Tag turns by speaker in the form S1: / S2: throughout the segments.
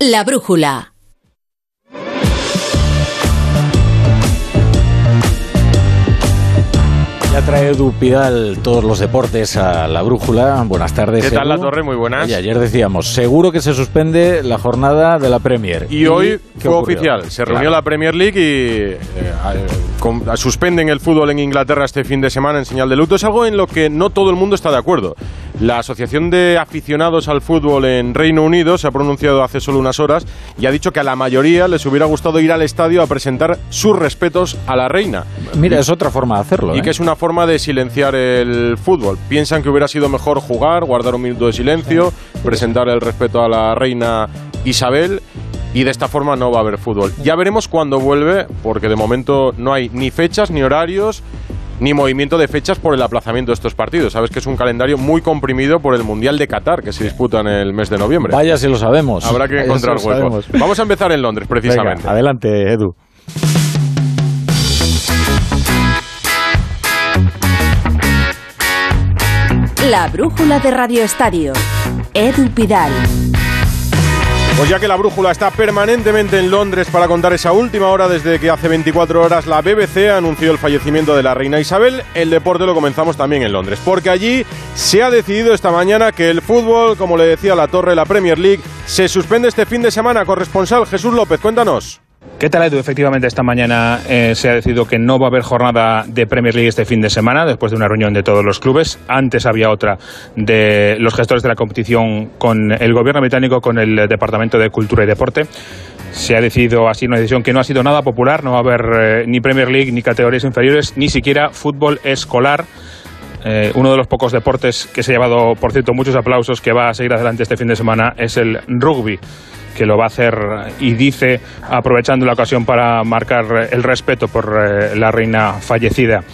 S1: La brújula.
S2: Ya trae Edu Pidal todos los deportes a la brújula. Buenas tardes.
S3: ¿Qué tal,
S2: Edu.
S3: La Torre? Muy buenas.
S2: Oye, ayer decíamos, seguro que se suspende la jornada de la Premier.
S3: Y hoy fue
S2: ocurrió?
S3: oficial. Se
S2: Claro.
S3: reunió la Premier League y eh, suspenden el fútbol en Inglaterra este fin de semana en señal de luto. Es algo en lo que no todo el mundo está de acuerdo. La Asociación de Aficionados al Fútbol en Reino Unido se ha pronunciado hace solo unas horas y ha dicho que a la mayoría les hubiera gustado ir al estadio a presentar sus respetos a la reina.
S2: Mira, es otra forma de hacerlo.
S3: Y
S2: ¿eh?
S3: que es una forma de silenciar el fútbol. Piensan que hubiera sido mejor jugar, guardar un minuto de silencio, presentar el respeto a la reina Isabel y de esta forma no va a haber fútbol. Ya veremos cuándo vuelve, porque de momento no hay ni fechas, ni horarios, ni movimiento de fechas por el aplazamiento de estos partidos. Sabes que es un calendario muy comprimido por el Mundial de Qatar, que se disputa en el mes de noviembre.
S2: Vaya si lo sabemos.
S3: Habrá que
S2: Vaya
S3: encontrar
S2: lo
S3: hueco.
S2: sabemos.
S3: Vamos a empezar en Londres, precisamente.
S2: Venga, adelante, Edu.
S1: La brújula de Radio Estadio. Edu Pidal.
S3: Pues ya que la brújula está permanentemente en Londres para contar esa última hora desde que hace 24 horas la BBC anunció el fallecimiento de la reina Isabel, el deporte lo comenzamos también en Londres, porque allí se ha decidido esta mañana que el fútbol, como le decía la torre, la Premier League, se suspende este fin de semana. Corresponsal Jesús López, cuéntanos.
S4: ¿Qué tal, Edu? Efectivamente, esta mañana eh, se ha decidido que no va a haber jornada de Premier League este fin de semana, después de una reunión de todos los clubes. Antes había otra de los gestores de la competición con el gobierno británico, con el Departamento de Cultura y Deporte. Se ha decidido así una decisión que no ha sido nada popular. No va a haber eh, ni Premier League, ni categorías inferiores, ni siquiera fútbol escolar. Eh, uno de los pocos deportes que se ha llevado, por cierto, muchos aplausos, que va a seguir adelante este fin de semana es el rugby que lo va a hacer y dice, aprovechando la ocasión para marcar el respeto por eh, la reina fallecida.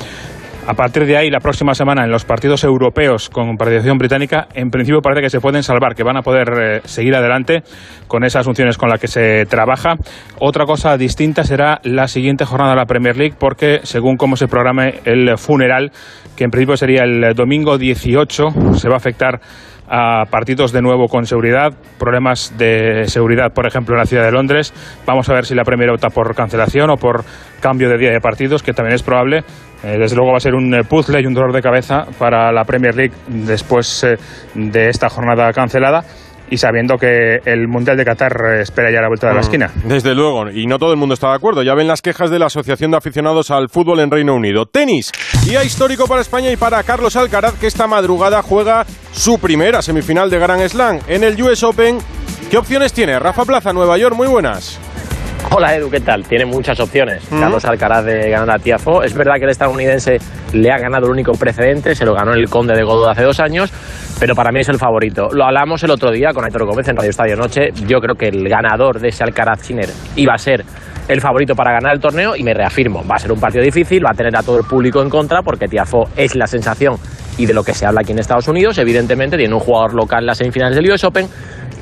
S4: A partir de ahí, la próxima semana, en los partidos europeos con participación británica, en principio parece que se pueden salvar, que van a poder eh, seguir adelante con esas funciones con las que se trabaja. Otra cosa distinta será la siguiente jornada de la Premier League, porque según cómo se programe el funeral, que en principio sería el domingo 18, se va a afectar a partidos de nuevo con seguridad, problemas de seguridad, por ejemplo, en la ciudad de Londres. Vamos a ver si la Premier opta por cancelación o por cambio de día de partidos, que también es probable. Eh, desde luego va a ser un eh, puzzle y un dolor de cabeza para la Premier League después eh, de esta jornada cancelada y sabiendo que el Mundial de Qatar eh, espera ya la vuelta de la esquina.
S3: Desde luego, y no todo el mundo está de acuerdo. Ya ven las quejas de la Asociación de Aficionados al Fútbol en Reino Unido. Tenis, día histórico para España y para Carlos Alcaraz, que esta madrugada juega su primera semifinal de Grand Slam en el US Open. ¿Qué opciones tiene? Rafa Plaza, Nueva York, muy buenas.
S5: Hola Edu, ¿qué tal? Tiene muchas opciones. Carlos Alcaraz de ganar a Tiafo. Es verdad que el estadounidense le ha ganado el único precedente, se lo ganó el Conde de Godó hace dos años, pero para mí es el favorito. Lo hablamos el otro día con Aitor Gómez en Radio Estadio Noche. Yo creo que el ganador de ese Alcaraz Chiner iba a ser el favorito para ganar el torneo y me reafirmo. Va a ser un partido difícil, va a tener a todo el público en contra porque Tiafo es la sensación y de lo que se habla aquí en Estados Unidos. Evidentemente tiene un jugador local en las semifinales del US Open,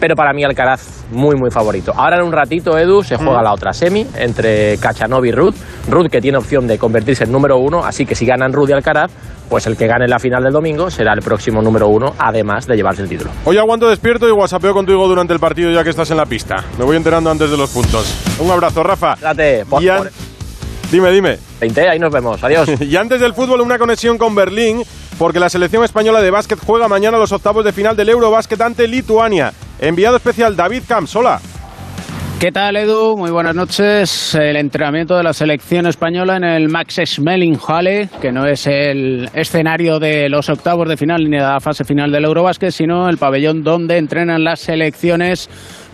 S5: pero para mí Alcaraz muy muy favorito. Ahora en un ratito, Edu, se juega la otra semi entre Cachanov y Ruth. Ruth que tiene opción de convertirse en número uno, así que si ganan Ruth y Alcaraz, pues el que gane la final del domingo será el próximo número uno, además de llevarse el título.
S3: Hoy aguanto despierto y whatsappeo contigo durante el partido ya que estás en la pista. Me voy enterando antes de los puntos. Un abrazo, Rafa.
S5: Date, por,
S3: Y an-
S5: por
S3: Dime, dime.
S5: 20, ahí nos vemos. Adiós.
S3: Y antes del fútbol, una conexión con Berlín, porque la selección española de básquet juega mañana los octavos de final del Eurobásquet ante Lituania. Enviado especial David Camps, hola.
S6: ¿Qué tal, Edu? Muy buenas noches. El entrenamiento de la selección española en el Max Schmeling Halle, que no es el escenario de los octavos de final ni de la fase final del Eurobásquet, sino el pabellón donde entrenan las selecciones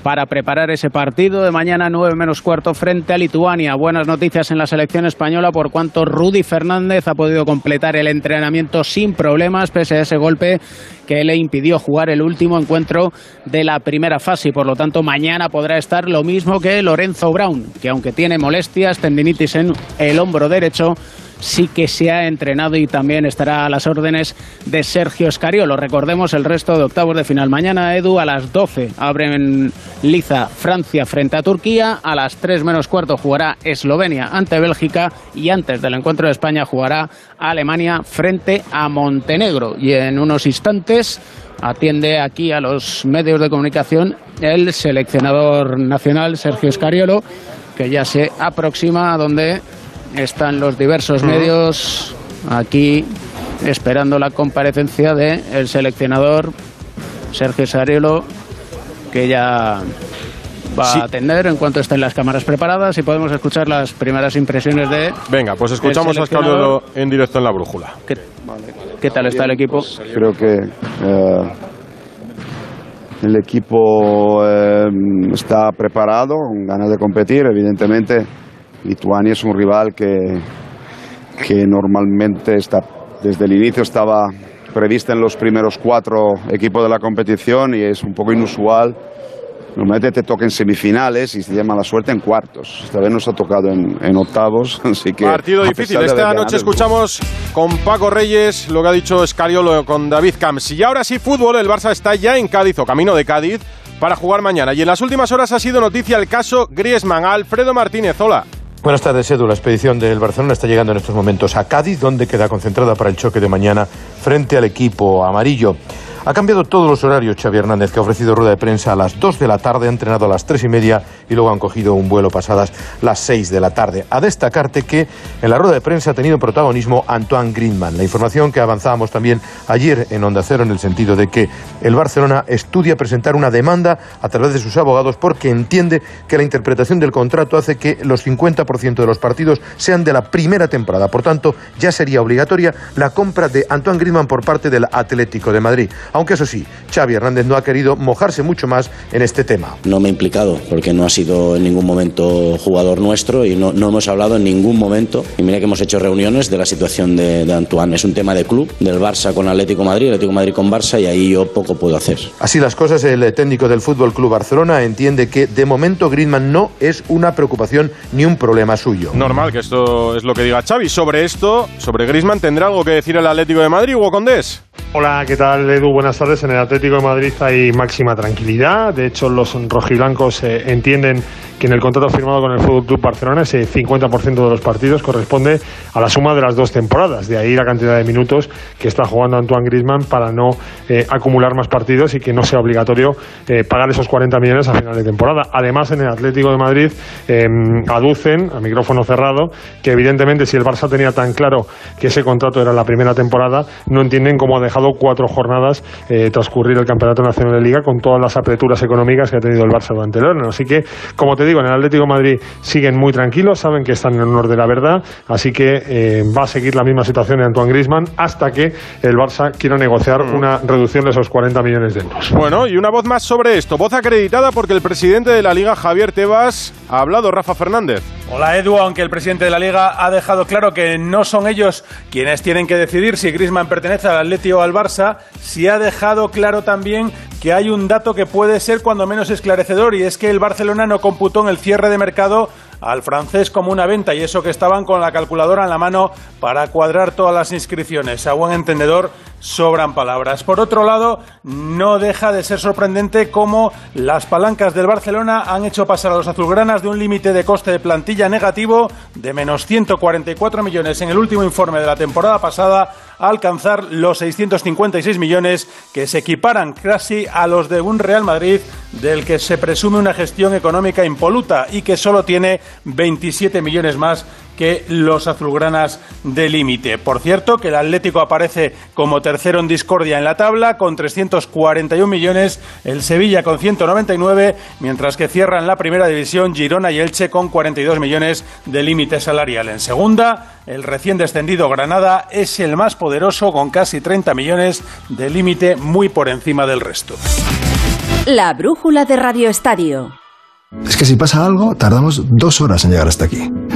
S6: para preparar ese partido de mañana 9 menos cuarto frente a Lituania. Buenas noticias en la selección española por cuanto Rudy Fernández ha podido completar el entrenamiento sin problemas pese a ese golpe que le impidió jugar el último encuentro de la primera fase y por lo tanto mañana podrá estar lo mismo que Lorenzo Brown, que aunque tiene molestias, tendinitis en el hombro derecho, sí que se ha entrenado y también estará a las órdenes de Sergio Escariolo. Recordemos el resto de octavos de final. Mañana, Edu, a las 12 abren Liza Francia frente a Turquía. A las 3 menos cuarto jugará Eslovenia ante Bélgica. Y antes del encuentro de España jugará Alemania frente a Montenegro. Y en unos instantes atiende aquí a los medios de comunicación el seleccionador nacional Sergio Escariolo, que ya se aproxima a donde están los diversos medios aquí esperando la comparecencia del el seleccionador Sergio Escariolo, que ya va a atender en cuanto estén las cámaras preparadas y podemos escuchar las primeras impresiones de.
S3: Venga, pues escuchamos a Escariolo en directo en la brújula.
S6: ¿Qué, qué tal está el equipo?
S7: Creo que eh, el equipo eh, está preparado, con ganas de competir. Evidentemente, Lituania es un rival que, que normalmente está, desde el inicio estaba prevista en los primeros cuatro equipos de la competición y es un poco inusual. Normalmente te toca en semifinales y se llama la suerte en cuartos. Esta vez nos ha tocado en, en octavos, así que...
S3: Partido difícil. Esta noche
S7: es
S3: escuchamos con Paco Reyes lo que ha dicho Escariolo con David Camps. Y ahora sí, fútbol. El Barça está ya en Cádiz o camino de Cádiz para jugar mañana. Y en las últimas horas ha sido noticia el caso Griezmann. Alfredo Martínez, hola.
S8: Buenas tardes, Edu. La expedición del Barcelona está llegando en estos momentos a Cádiz, donde queda concentrada para el choque de mañana frente al equipo amarillo. Ha cambiado todos los horarios Xavi Hernández, que ha ofrecido rueda de prensa a las 2 de la tarde, ha entrenado a las 3 y media y luego han cogido un vuelo pasadas las 6 de la tarde. A destacarte que en la rueda de prensa ha tenido protagonismo Antoine Griezmann. La información que avanzábamos también ayer en Onda Cero en el sentido de que el Barcelona estudia presentar una demanda a través de sus abogados porque entiende que la interpretación del contrato hace que los 50% de los partidos sean de la primera temporada. Por tanto, ya sería obligatoria la compra de Antoine Griezmann por parte del Atlético de Madrid. Aunque eso sí, Xavi Hernández no ha querido mojarse mucho más en este tema.
S9: No me he implicado porque no ha sido en ningún momento jugador nuestro y no, no hemos hablado en ningún momento. Y mira que hemos hecho reuniones de la situación de, de Antoine. Es un tema de club, del Barça con Atlético Madrid, Atlético Madrid con Barça y ahí yo poco puedo hacer.
S8: Así las cosas, el técnico del Fútbol Club Barcelona entiende que de momento Griezmann no es una preocupación ni un problema suyo.
S3: Normal que esto es lo que diga Xavi. Sobre esto, sobre Griezmann, ¿tendrá algo que decir el Atlético de Madrid, Hugo Condés?
S10: Hola, ¿qué tal Edu? Buenas tardes. En el Atlético de Madrid hay máxima tranquilidad. De hecho, los rojiblancos eh, entienden que en el contrato firmado con el Fútbol Club Barcelona ese 50% de los partidos corresponde a la suma de las dos temporadas. De ahí la cantidad de minutos que está jugando Antoine Griezmann para no eh, acumular más partidos y que no sea obligatorio eh, pagar esos 40 millones a final de temporada. Además, en el Atlético de Madrid eh, aducen, a micrófono cerrado, que evidentemente si el Barça tenía tan claro que ese contrato era la primera temporada, no entienden cómo ha dejado cuatro jornadas eh, transcurrir el Campeonato Nacional de Liga con todas las aperturas económicas que ha tenido el Barça durante el año. Así que, como te digo, en el Atlético de Madrid siguen muy tranquilos, saben que están en honor de la verdad, así que eh, va a seguir la misma situación de Antoine Griezmann hasta que el Barça quiera negociar una reducción de esos 40 millones de euros.
S3: Bueno, y una voz más sobre esto. Voz acreditada porque el presidente de la Liga, Javier Tebas, ha hablado Rafa Fernández.
S11: Hola Edu, aunque el presidente de la Liga ha dejado claro que no son ellos quienes tienen que decidir si Griezmann pertenece al Atleti o al Barça, sí ha dejado claro también que hay un dato que puede ser cuando menos esclarecedor y es que el Barcelona no computó el cierre de mercado al francés como una venta y eso que estaban con la calculadora en la mano para cuadrar todas las inscripciones. A buen entendedor sobran palabras. Por otro lado, no deja de ser sorprendente cómo las palancas del Barcelona han hecho pasar a los azulgranas de un límite de coste de plantilla negativo de menos 144 millones en el último informe de la temporada pasada a alcanzar los 656 millones que se equiparan casi a los de un Real Madrid del que se presume una gestión económica impoluta y que solo tiene 27 millones más que los azulgranas de límite. Por cierto, que el Atlético aparece como tercero en discordia en la tabla con 341 millones, el Sevilla con 199, mientras que cierran la primera división Girona y Elche con 42 millones de límite salarial. En segunda, el recién descendido Granada es el más poderoso con casi 30 millones de límite muy por encima del resto.
S1: La brújula de Radio Estadio.
S12: Es que si pasa algo, tardamos dos horas en llegar hasta aquí.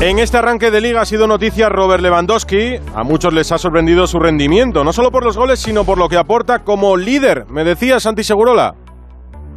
S3: En este arranque de liga ha sido noticia Robert Lewandowski. A muchos les ha sorprendido su rendimiento, no solo por los goles, sino por lo que aporta como líder. Me decía Santi Segurola.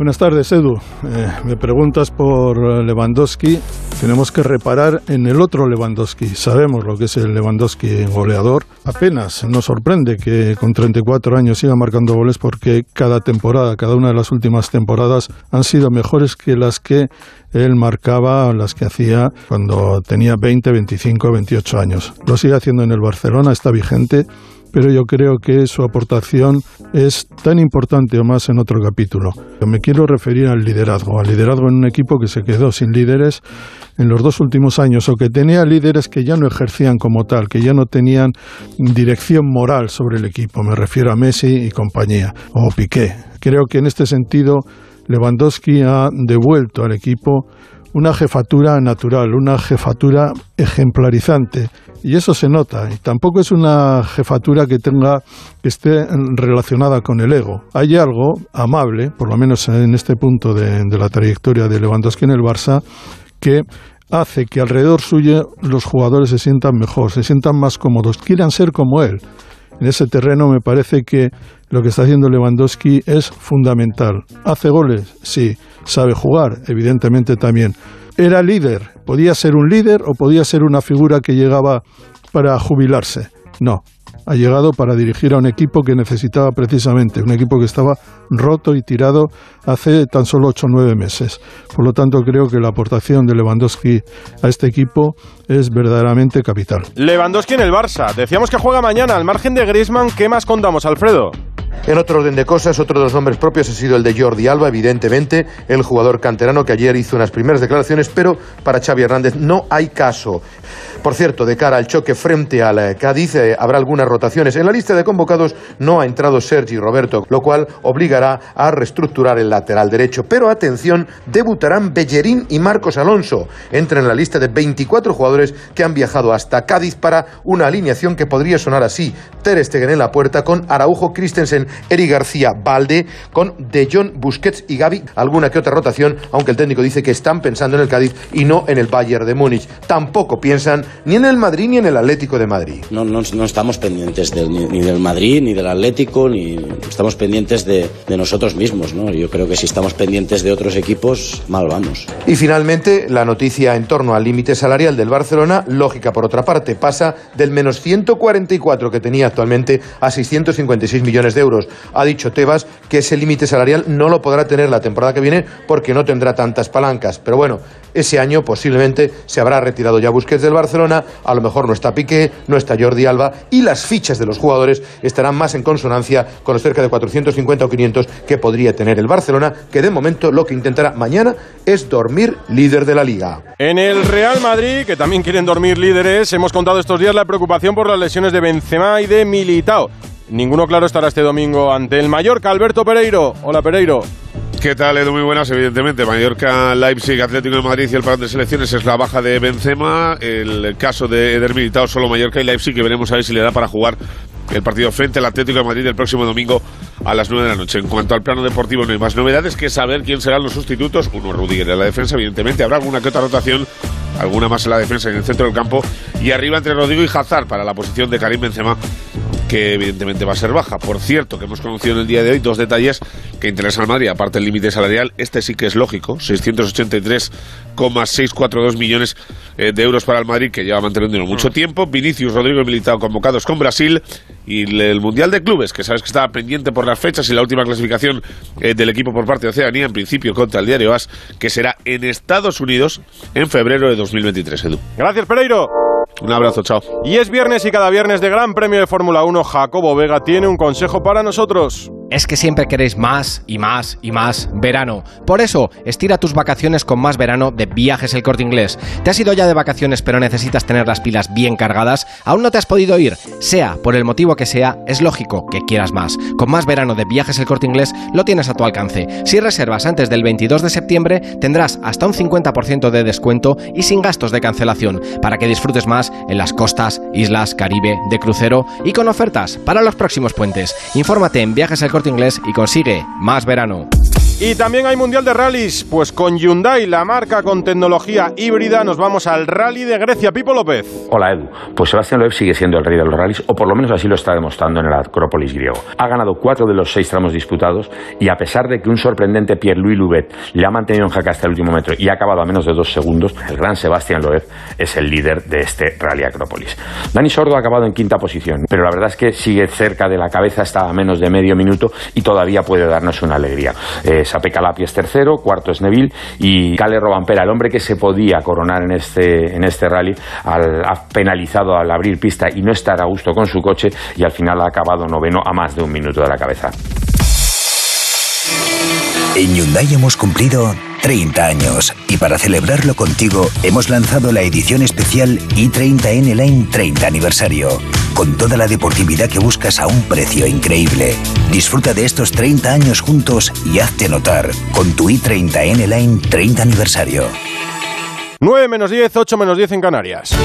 S13: Buenas tardes, Edu. Eh, me preguntas por Lewandowski. Tenemos que reparar en el otro Lewandowski. Sabemos lo que es el Lewandowski goleador. Apenas nos sorprende que con 34 años siga marcando goles porque cada temporada, cada una de las últimas temporadas han sido mejores que las que él marcaba, las que hacía cuando tenía 20, 25, 28 años. Lo sigue haciendo en el Barcelona, está vigente pero yo creo que su aportación es tan importante o más en otro capítulo. Me quiero referir al liderazgo, al liderazgo en un equipo que se quedó sin líderes en los dos últimos años o que tenía líderes que ya no ejercían como tal, que ya no tenían dirección moral sobre el equipo. Me refiero a Messi y compañía, o Piqué. Creo que en este sentido Lewandowski ha devuelto al equipo una jefatura natural, una jefatura ejemplarizante. Y eso se nota. Y tampoco es una jefatura que tenga que esté relacionada con el ego. Hay algo amable, por lo menos en este punto de, de la trayectoria de Lewandowski en el Barça, que hace que alrededor suyo los jugadores se sientan mejor, se sientan más cómodos, quieran ser como él. En ese terreno me parece que lo que está haciendo Lewandowski es fundamental. ¿Hace goles? Sí. ¿Sabe jugar? Evidentemente también. ¿Era líder? ¿Podía ser un líder o podía ser una figura que llegaba para jubilarse? No, ha llegado para dirigir a un equipo que necesitaba precisamente, un equipo que estaba roto y tirado hace tan solo ocho o nueve meses. Por lo tanto, creo que la aportación de Lewandowski a este equipo es verdaderamente capital.
S3: Lewandowski en el Barça. Decíamos que juega mañana. Al margen de Griezmann, ¿qué más contamos, Alfredo?
S8: En otro orden de cosas, otro de los nombres propios ha sido el de Jordi Alba, evidentemente, el jugador canterano que ayer hizo unas primeras declaraciones, pero para Xavi Hernández no hay caso. Por cierto, de cara al choque frente al eh, Cádiz, eh, habrá algunas rotaciones. En la lista de convocados no ha entrado Sergi Roberto, lo cual obligará a reestructurar el lateral derecho. Pero atención, debutarán Bellerín y Marcos Alonso. Entran en la lista de 24 jugadores que han viajado hasta Cádiz para una alineación que podría sonar así. Ter Stegen en la puerta con Araujo, Christensen, Eri García, Valde, con De Jong, Busquets y Gaby. Alguna que otra rotación, aunque el técnico dice que están pensando en el Cádiz y no en el Bayern de Múnich. Tampoco piensan ni en el Madrid ni en el Atlético de Madrid.
S9: No, no, no estamos pendientes del, ni, ni, del Madrid, ni del Atlético, ni estamos pendientes de, de, nosotros mismos. ¿no? Yo creo que si estamos pendientes de otros equipos, mal vamos.
S8: Y finalmente, la noticia en torno al límite salarial del Barcelona, lógica por otra parte, pasa del menos 144 que tenía actualmente a 656 millones de Ha dicho Tebas que ese límite salarial no lo podrá tener la temporada que viene porque no tendrá tantas palancas. Pero bueno, ese año posiblemente se habrá retirado ya Busquets del Barcelona, a lo mejor no está Piqué, no está Jordi Alba y las fichas de los jugadores estarán más en consonancia con los cerca de 450 o 500 que podría tener el Barcelona, que de momento lo que intentará mañana es dormir líder de la liga.
S3: En el Real Madrid, que también quieren dormir líderes, hemos contado estos días la preocupación por las lesiones de Benzema y de Militao. Ninguno claro estará este domingo ante el Mallorca, Alberto Pereiro. Hola Pereiro.
S14: ¿Qué tal, Edu? Muy buenas, evidentemente. Mallorca, Leipzig, Atlético de Madrid y el parón de selecciones es la baja de Benzema. El caso de Eder Militao, solo Mallorca y Leipzig, que veremos a ver si le da para jugar el partido frente al Atlético de Madrid el próximo domingo a las 9 de la noche. En cuanto al plano deportivo, no hay más novedades que saber quién serán los sustitutos. Uno, Rudiger en la defensa, evidentemente. Habrá alguna que otra rotación, alguna más en la defensa y en el centro del campo. Y arriba entre Rodrigo y Hazard para la posición de Karim Benzema que evidentemente va a ser baja. Por cierto, que hemos conocido en el día de hoy dos detalles que interesan al Madrid, aparte del límite salarial, este sí que es lógico, 683,642 millones eh, de euros para el Madrid, que lleva manteniendo mucho tiempo. Vinicius, Rodrigo y Militao convocados con Brasil y el Mundial de Clubes, que sabes que estaba pendiente por las fechas y la última clasificación eh, del equipo por parte de Oceanía, en principio contra el diario AS, que será en Estados Unidos en febrero de 2023, Edu.
S3: Gracias, Pereiro.
S14: Un abrazo, chao.
S3: Y es viernes y cada viernes de Gran Premio de Fórmula 1, Jacobo Vega tiene un consejo para nosotros.
S15: Es que siempre queréis más y más y más verano. Por eso, estira tus vacaciones con más verano de Viajes El Corte Inglés. ¿Te has ido ya de vacaciones pero necesitas tener las pilas bien cargadas? ¿Aún no te has podido ir? Sea por el motivo que sea, es lógico que quieras más. Con más verano de Viajes El Corte Inglés lo tienes a tu alcance. Si reservas antes del 22 de septiembre, tendrás hasta un 50% de descuento y sin gastos de cancelación para que disfrutes más en las costas, islas, Caribe, de crucero y con ofertas para los próximos puentes. Infórmate en Viajes El Corte Inglés y consigue más verano.
S3: Y también hay Mundial de Rallys, pues con Hyundai, la marca con tecnología híbrida, nos vamos al Rally de Grecia. Pipo López.
S16: Hola Edu, pues Sebastián Loeb sigue siendo el rey de los rallies, o por lo menos así lo está demostrando en el Acrópolis griego. Ha ganado cuatro de los seis tramos disputados y a pesar de que un sorprendente Pierre-Louis Loubet le ha mantenido en jaque hasta el último metro y ha acabado a menos de dos segundos, el gran Sebastián Loeb es el líder de este Rally Acrópolis. Dani Sordo ha acabado en quinta posición, pero la verdad es que sigue cerca de la cabeza, está a menos de medio minuto y todavía puede darnos una alegría. Eh, Sape Calapi es tercero, cuarto es Neville y Cale Robampera, el hombre que se podía coronar en este, en este rally, al, ha penalizado al abrir pista y no estar a gusto con su coche y al final ha acabado noveno a más de un minuto de la cabeza.
S17: En Hyundai hemos cumplido 30 años y para celebrarlo contigo hemos lanzado la edición especial i30N Line 30 aniversario, con toda la deportividad que buscas a un precio increíble. Disfruta de estos 30 años juntos y hazte notar con tu i30N Line 30 aniversario.
S3: 9 menos 10, 8 menos 10 en Canarias.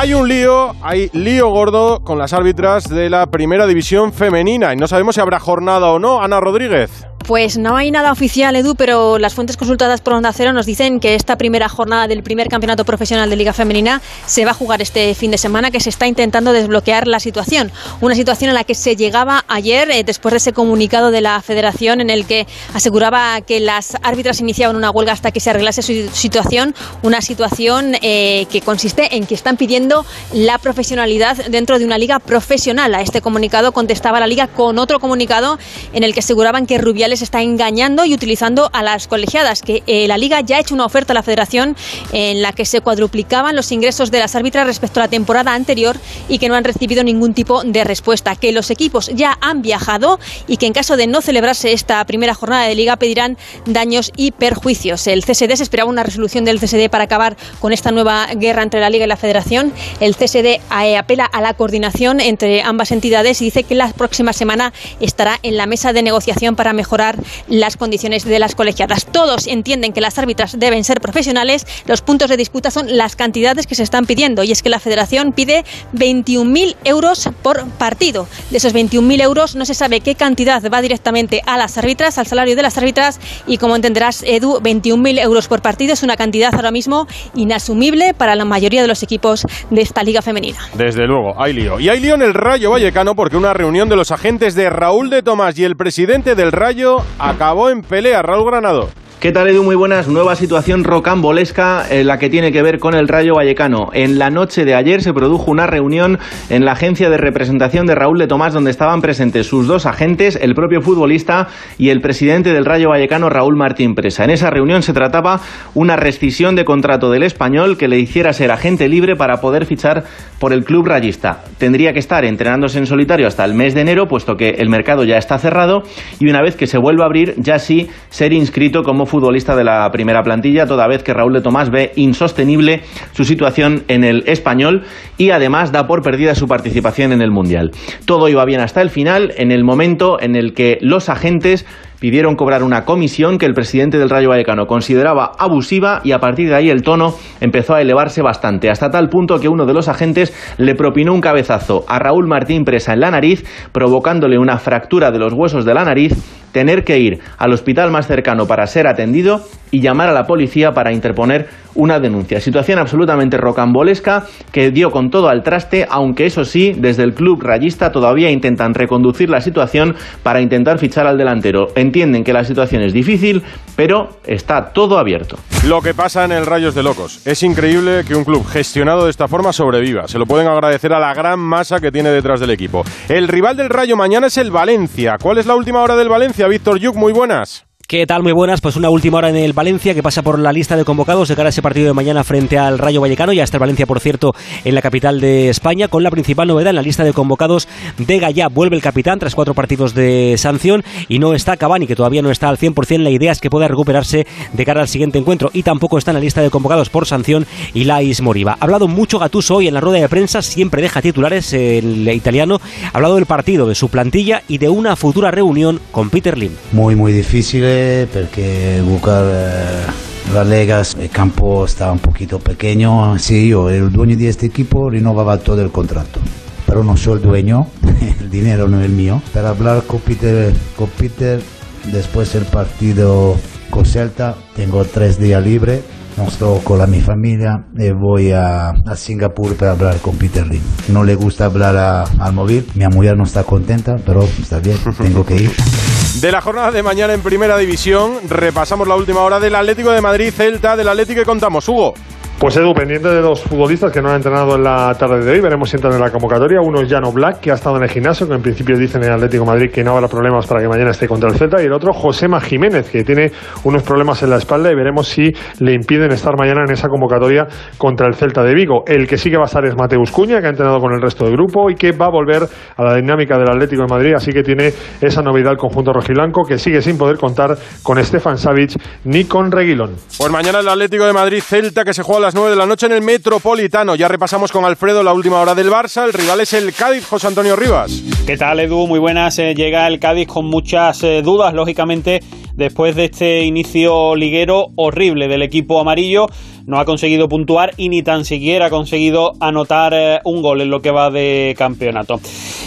S3: Hay un lío, hay lío gordo con las árbitras de la primera división femenina y no sabemos si habrá jornada o no. Ana Rodríguez.
S18: Pues no hay nada oficial, Edu, pero las fuentes consultadas por Onda Cero nos dicen que esta primera jornada del primer campeonato profesional de Liga Femenina se va a jugar este fin de semana, que se está intentando desbloquear la situación. Una situación en la que se llegaba ayer, eh, después de ese comunicado de la Federación, en el que aseguraba que las árbitras iniciaban una huelga hasta que se arreglase su situación. Una situación eh, que consiste en que están pidiendo la profesionalidad dentro de una liga profesional. A este comunicado contestaba la liga con otro comunicado en el que aseguraban que Rubiales está engañando y utilizando a las colegiadas, que eh, la Liga ya ha hecho una oferta a la Federación en la que se cuadruplicaban los ingresos de las árbitras respecto a la temporada anterior y que no han recibido ningún tipo de respuesta, que los equipos ya han viajado y que en caso de no celebrarse esta primera jornada de Liga pedirán daños y perjuicios. El CSD se esperaba una resolución del CSD para acabar con esta nueva guerra entre la Liga y la Federación. El CSD eh, apela a la coordinación entre ambas entidades y dice que la próxima semana estará en la mesa de negociación para mejorar las condiciones de las colegiadas. Todos entienden que las árbitras deben ser profesionales. Los puntos de disputa son las cantidades que se están pidiendo y es que la Federación pide 21.000 euros por partido. De esos 21.000 euros no se sabe qué cantidad va directamente a las árbitras, al salario de las árbitras y como entenderás, Edu, 21.000 euros por partido es una cantidad ahora mismo inasumible para la mayoría de los equipos de esta liga femenina.
S3: Desde luego, hay lío. Y hay lío en el Rayo Vallecano porque una reunión de los agentes de Raúl de Tomás y el presidente del Rayo acabó en pelea. Raúl Granado.
S19: ¿Qué tal Edu? Muy buenas. Nueva situación rocambolesca en la que tiene que ver con el Rayo Vallecano. En la noche de ayer se produjo una reunión en la agencia de representación de Raúl de Tomás donde estaban presentes sus dos agentes, el propio futbolista y el presidente del Rayo Vallecano, Raúl Martín Presa. En esa reunión se trataba una rescisión de contrato del español que le hiciera ser agente libre para poder fichar por el club rayista. Tendría que estar entrenándose en solitario hasta el mes de enero, puesto que el mercado ya está cerrado y una vez que se vuelva a abrir, ya sí ser inscrito como futbolista de la primera plantilla, toda vez que Raúl de Tomás ve insostenible su situación en el español y además da por perdida su participación en el Mundial. Todo iba bien hasta el final, en el momento en el que los agentes pidieron cobrar una comisión que el presidente del Rayo Vallecano consideraba abusiva y a partir de ahí el tono empezó a elevarse bastante, hasta tal punto que uno de los agentes le propinó un cabezazo a Raúl Martín Presa en la nariz, provocándole una fractura de los huesos de la nariz, tener que ir al hospital más cercano para ser atendido y llamar a la policía para interponer una denuncia. Situación absolutamente rocambolesca que dio con todo al traste, aunque eso sí, desde el club rayista todavía intentan reconducir la situación para intentar fichar al delantero. Entienden que la situación es difícil, pero está todo abierto.
S3: Lo que pasa en el Rayos de Locos. Es increíble que un club gestionado de esta forma sobreviva. Se lo pueden agradecer a la gran masa que tiene detrás del equipo. El rival del Rayo mañana es el Valencia. ¿Cuál es la última hora del Valencia? Víctor Yuk, muy buenas.
S20: ¿Qué tal? Muy buenas. Pues una última hora en el Valencia que pasa por la lista de convocados de cara a ese partido de mañana frente al Rayo Vallecano. Ya está el Valencia, por cierto, en la capital de España, con la principal novedad en la lista de convocados de Gallá. Vuelve el capitán tras cuatro partidos de sanción y no está Cavani, que todavía no está al 100%. La idea es que pueda recuperarse de cara al siguiente encuentro. Y tampoco está en la lista de convocados por sanción Ilais Moriba. Ha hablado mucho Gattuso hoy en la rueda de prensa, siempre deja titulares el italiano. Ha hablado del partido, de su plantilla y de una futura reunión con Peter Lim.
S21: Muy, muy difícil porque buscar eh, la Lega, el campo estaba un poquito pequeño, sí, yo, el dueño de este equipo renovaba todo el contrato. pero no soy el dueño, el dinero no es mío. Para hablar con Peter, con Peter después del partido con Celta, tengo tres días libres no estoy con la, mi familia y voy a, a, Singapur para hablar con Peter Lee. No le gusta hablar al móvil, mi mujer no está contenta, pero está bien, tengo que ir.
S3: De la jornada de mañana en Primera División, repasamos la última hora del Atlético de Madrid, Celta, del Atlético que contamos. Hugo.
S10: Pues Edu, pendiente de dos futbolistas que no han entrenado en la tarde de hoy, veremos si entran en la convocatoria. Uno es Jano Black, que ha estado en el gimnasio, que en principio dicen en el Atlético Madrid que no habrá problemas para que mañana esté contra el Celta. Y el otro, Josema Jiménez, que tiene unos problemas en la espalda y veremos si le impiden estar mañana en esa convocatoria contra el Celta de Vigo. El que sí que va a estar es Mateus Cuña, que ha entrenado con el resto del grupo y que va a volver a la dinámica del Atlético de Madrid, así que tiene esa novedad el conjunto rojiblanco, que sigue sin poder contar con Stefan Savic ni con Reguilón.
S3: Pues mañana el Atlético de Madrid Celta, que se juega a las 9 de la noche en el Metropolitano. Ya repasamos con Alfredo la última hora del Barça. El rival es el Cádiz, José Antonio Rivas.
S22: ¿Qué tal, Edu? Muy buenas. Eh, llega el Cádiz con muchas eh, dudas, lógicamente, después de este inicio liguero horrible del equipo amarillo no ha conseguido puntuar y ni tan siquiera ha conseguido anotar eh, un gol en lo que va de campeonato.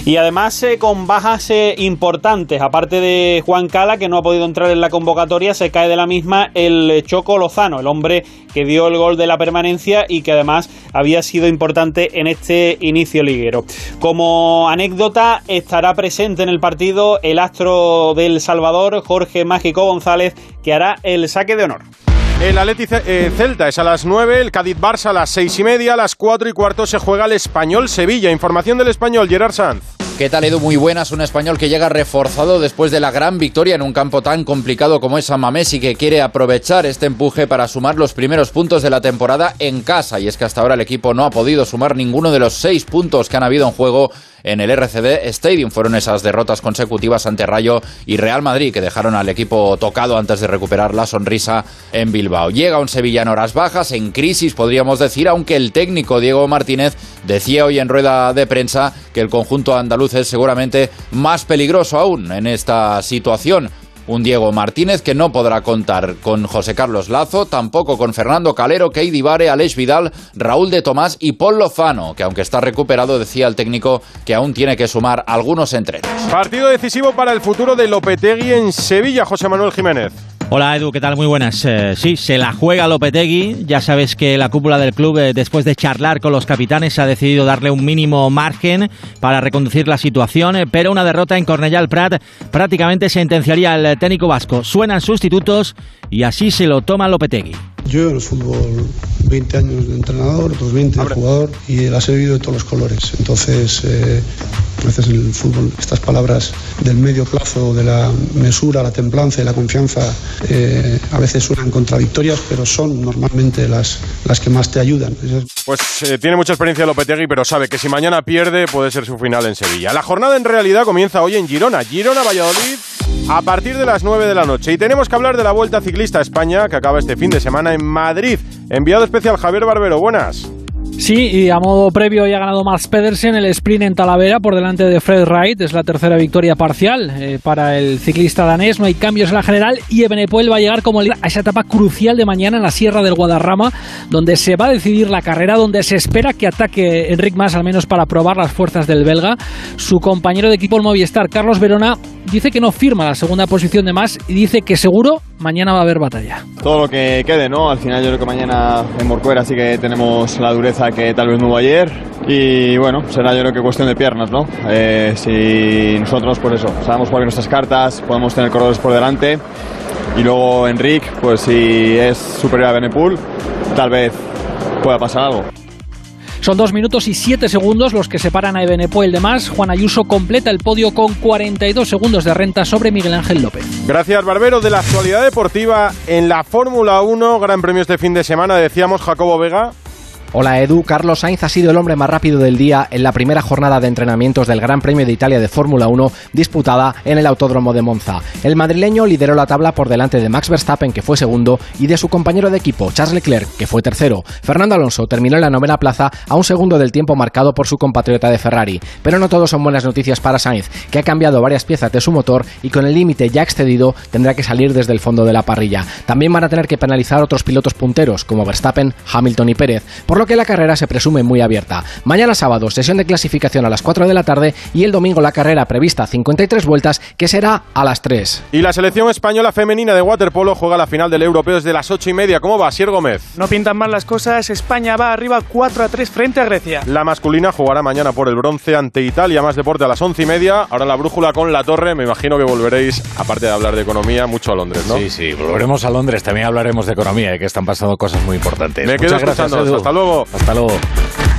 S22: Y además con bajas importantes, aparte de Juan Cala, que no ha podido entrar en la convocatoria, se cae de la misma el Choco Lozano, el hombre que dio el gol de la y que además había sido importante en este inicio liguero. Como anécdota, estará presente en el partido el astro del Salvador, Jorge Mágico González, que hará el saque de honor.
S3: El Atleti eh, Celta es a las 9, el Cádiz Barça a las 6 y media, a las 4 y cuarto se juega el Español Sevilla. Información del Español, Gerard Sanz.
S23: ¿Qué tal, Edu? Muy buenas. Un español que llega reforzado después de la gran victoria en un campo tan complicado como es San Mamés y que quiere aprovechar este empuje para sumar los primeros puntos de la temporada en casa. Y es que hasta ahora el equipo no ha podido sumar ninguno de los seis puntos que han habido en juego en el RCD Stadium. Fueron esas derrotas consecutivas ante Rayo y Real Madrid que dejaron al equipo tocado antes de recuperar la sonrisa en Bilbao. Llega un Sevilla en horas bajas, en crisis podríamos decir, aunque el técnico Diego Martínez decía hoy en rueda de prensa que el conjunto andaluz es seguramente más peligroso aún en esta situación un Diego Martínez que no podrá contar con José Carlos Lazo, tampoco con Fernando Calero, Keidi Vare, Aleix Vidal, Raúl de Tomás y Paul Lozano, que aunque está recuperado, decía el técnico que aún tiene que sumar algunos entrenos.
S3: Partido decisivo para el futuro de Lopetegui en Sevilla, José Manuel Jiménez.
S24: Hola Edu, ¿qué tal? Muy buenas. Eh, sí, se la juega Lopetegui. Ya sabes que la cúpula del club, eh, después de charlar con los capitanes, ha decidido darle un mínimo margen para reconducir la situación, eh, pero una derrota en Cornellal Prat prácticamente sentenciaría al técnico vasco. Suenan sustitutos y así se lo toma Lopetegui.
S25: Yo en el fútbol 20 años de entrenador, otros 20 de jugador y las he vivido de todos los colores. Entonces, eh, a veces en el fútbol estas palabras del medio plazo, de la mesura, la templanza y la confianza, eh, a veces suenan contradictorias, pero son normalmente las, las que más te ayudan.
S3: Pues eh, tiene mucha experiencia Lopetegui, pero sabe que si mañana pierde puede ser su final en Sevilla. La jornada en realidad comienza hoy en Girona. Girona, Valladolid, a partir de las 9 de la noche. Y tenemos que hablar de la Vuelta Ciclista a España, que acaba este fin de semana en Madrid. Enviado especial Javier Barbero, buenas.
S26: Sí, y a modo previo ya ha ganado Max Pedersen el sprint en Talavera por delante de Fred Wright. Es la tercera victoria parcial eh, para el ciclista danés. No hay cambios en la general y Ebenepoel va a llegar como a esa etapa crucial de mañana en la Sierra del Guadarrama, donde se va a decidir la carrera, donde se espera que ataque Enric Mas, al menos para probar las fuerzas del belga. Su compañero de equipo el Movistar, Carlos Verona, dice que no firma la segunda posición de Mas y dice que seguro mañana va a haber batalla.
S27: Todo lo que quede, ¿no? Al final yo creo que mañana en Morcuera sí que tenemos la dureza que tal vez no hubo ayer y bueno, será yo creo que cuestión de piernas, ¿no? Eh, si nosotros, pues eso, sabemos jugar nuestras cartas, podemos tener corredores por delante y luego Enric, pues si es superior a Benepool, tal vez pueda pasar algo.
S26: Son dos minutos y siete segundos los que separan a Ebenepoel de más. Juan Ayuso completa el podio con 42 segundos de renta sobre Miguel Ángel López.
S3: Gracias, Barbero. De la actualidad deportiva en la Fórmula 1, Gran Premio este fin de semana, decíamos Jacobo Vega.
S15: Hola Edu, Carlos Sainz ha sido el hombre más rápido del día en la primera jornada de entrenamientos del Gran Premio de Italia de Fórmula 1 disputada en el Autódromo de Monza. El madrileño lideró la tabla por delante de Max Verstappen, que fue segundo, y de su compañero de equipo, Charles Leclerc, que fue tercero. Fernando Alonso terminó en la novena plaza a un segundo del tiempo marcado por su compatriota de Ferrari. Pero no todo son buenas noticias para Sainz, que ha cambiado varias piezas de su motor y con el límite ya excedido tendrá que salir desde el fondo de la parrilla. También van a tener que penalizar otros pilotos punteros, como Verstappen, Hamilton y Pérez. Lo que la carrera se presume muy abierta. Mañana sábado, sesión de clasificación a las 4 de la tarde y el domingo la carrera prevista 53 vueltas, que será a las 3.
S3: Y la selección española femenina de waterpolo juega la final del europeo desde las 8 y media. ¿Cómo va, Sier Gómez?
S28: No pintan mal las cosas, España va arriba 4 a 3 frente a Grecia.
S3: La masculina jugará mañana por el bronce ante Italia, más deporte a las 11 y media. Ahora la brújula con la torre, me imagino que volveréis, aparte de hablar de economía, mucho a Londres, ¿no?
S29: Sí, sí, volveremos a Londres, también hablaremos de economía, y que están pasando cosas muy importantes.
S3: Me quedo
S29: Muchas gracias,
S3: escuchándonos.
S29: Edu. Hasta luego.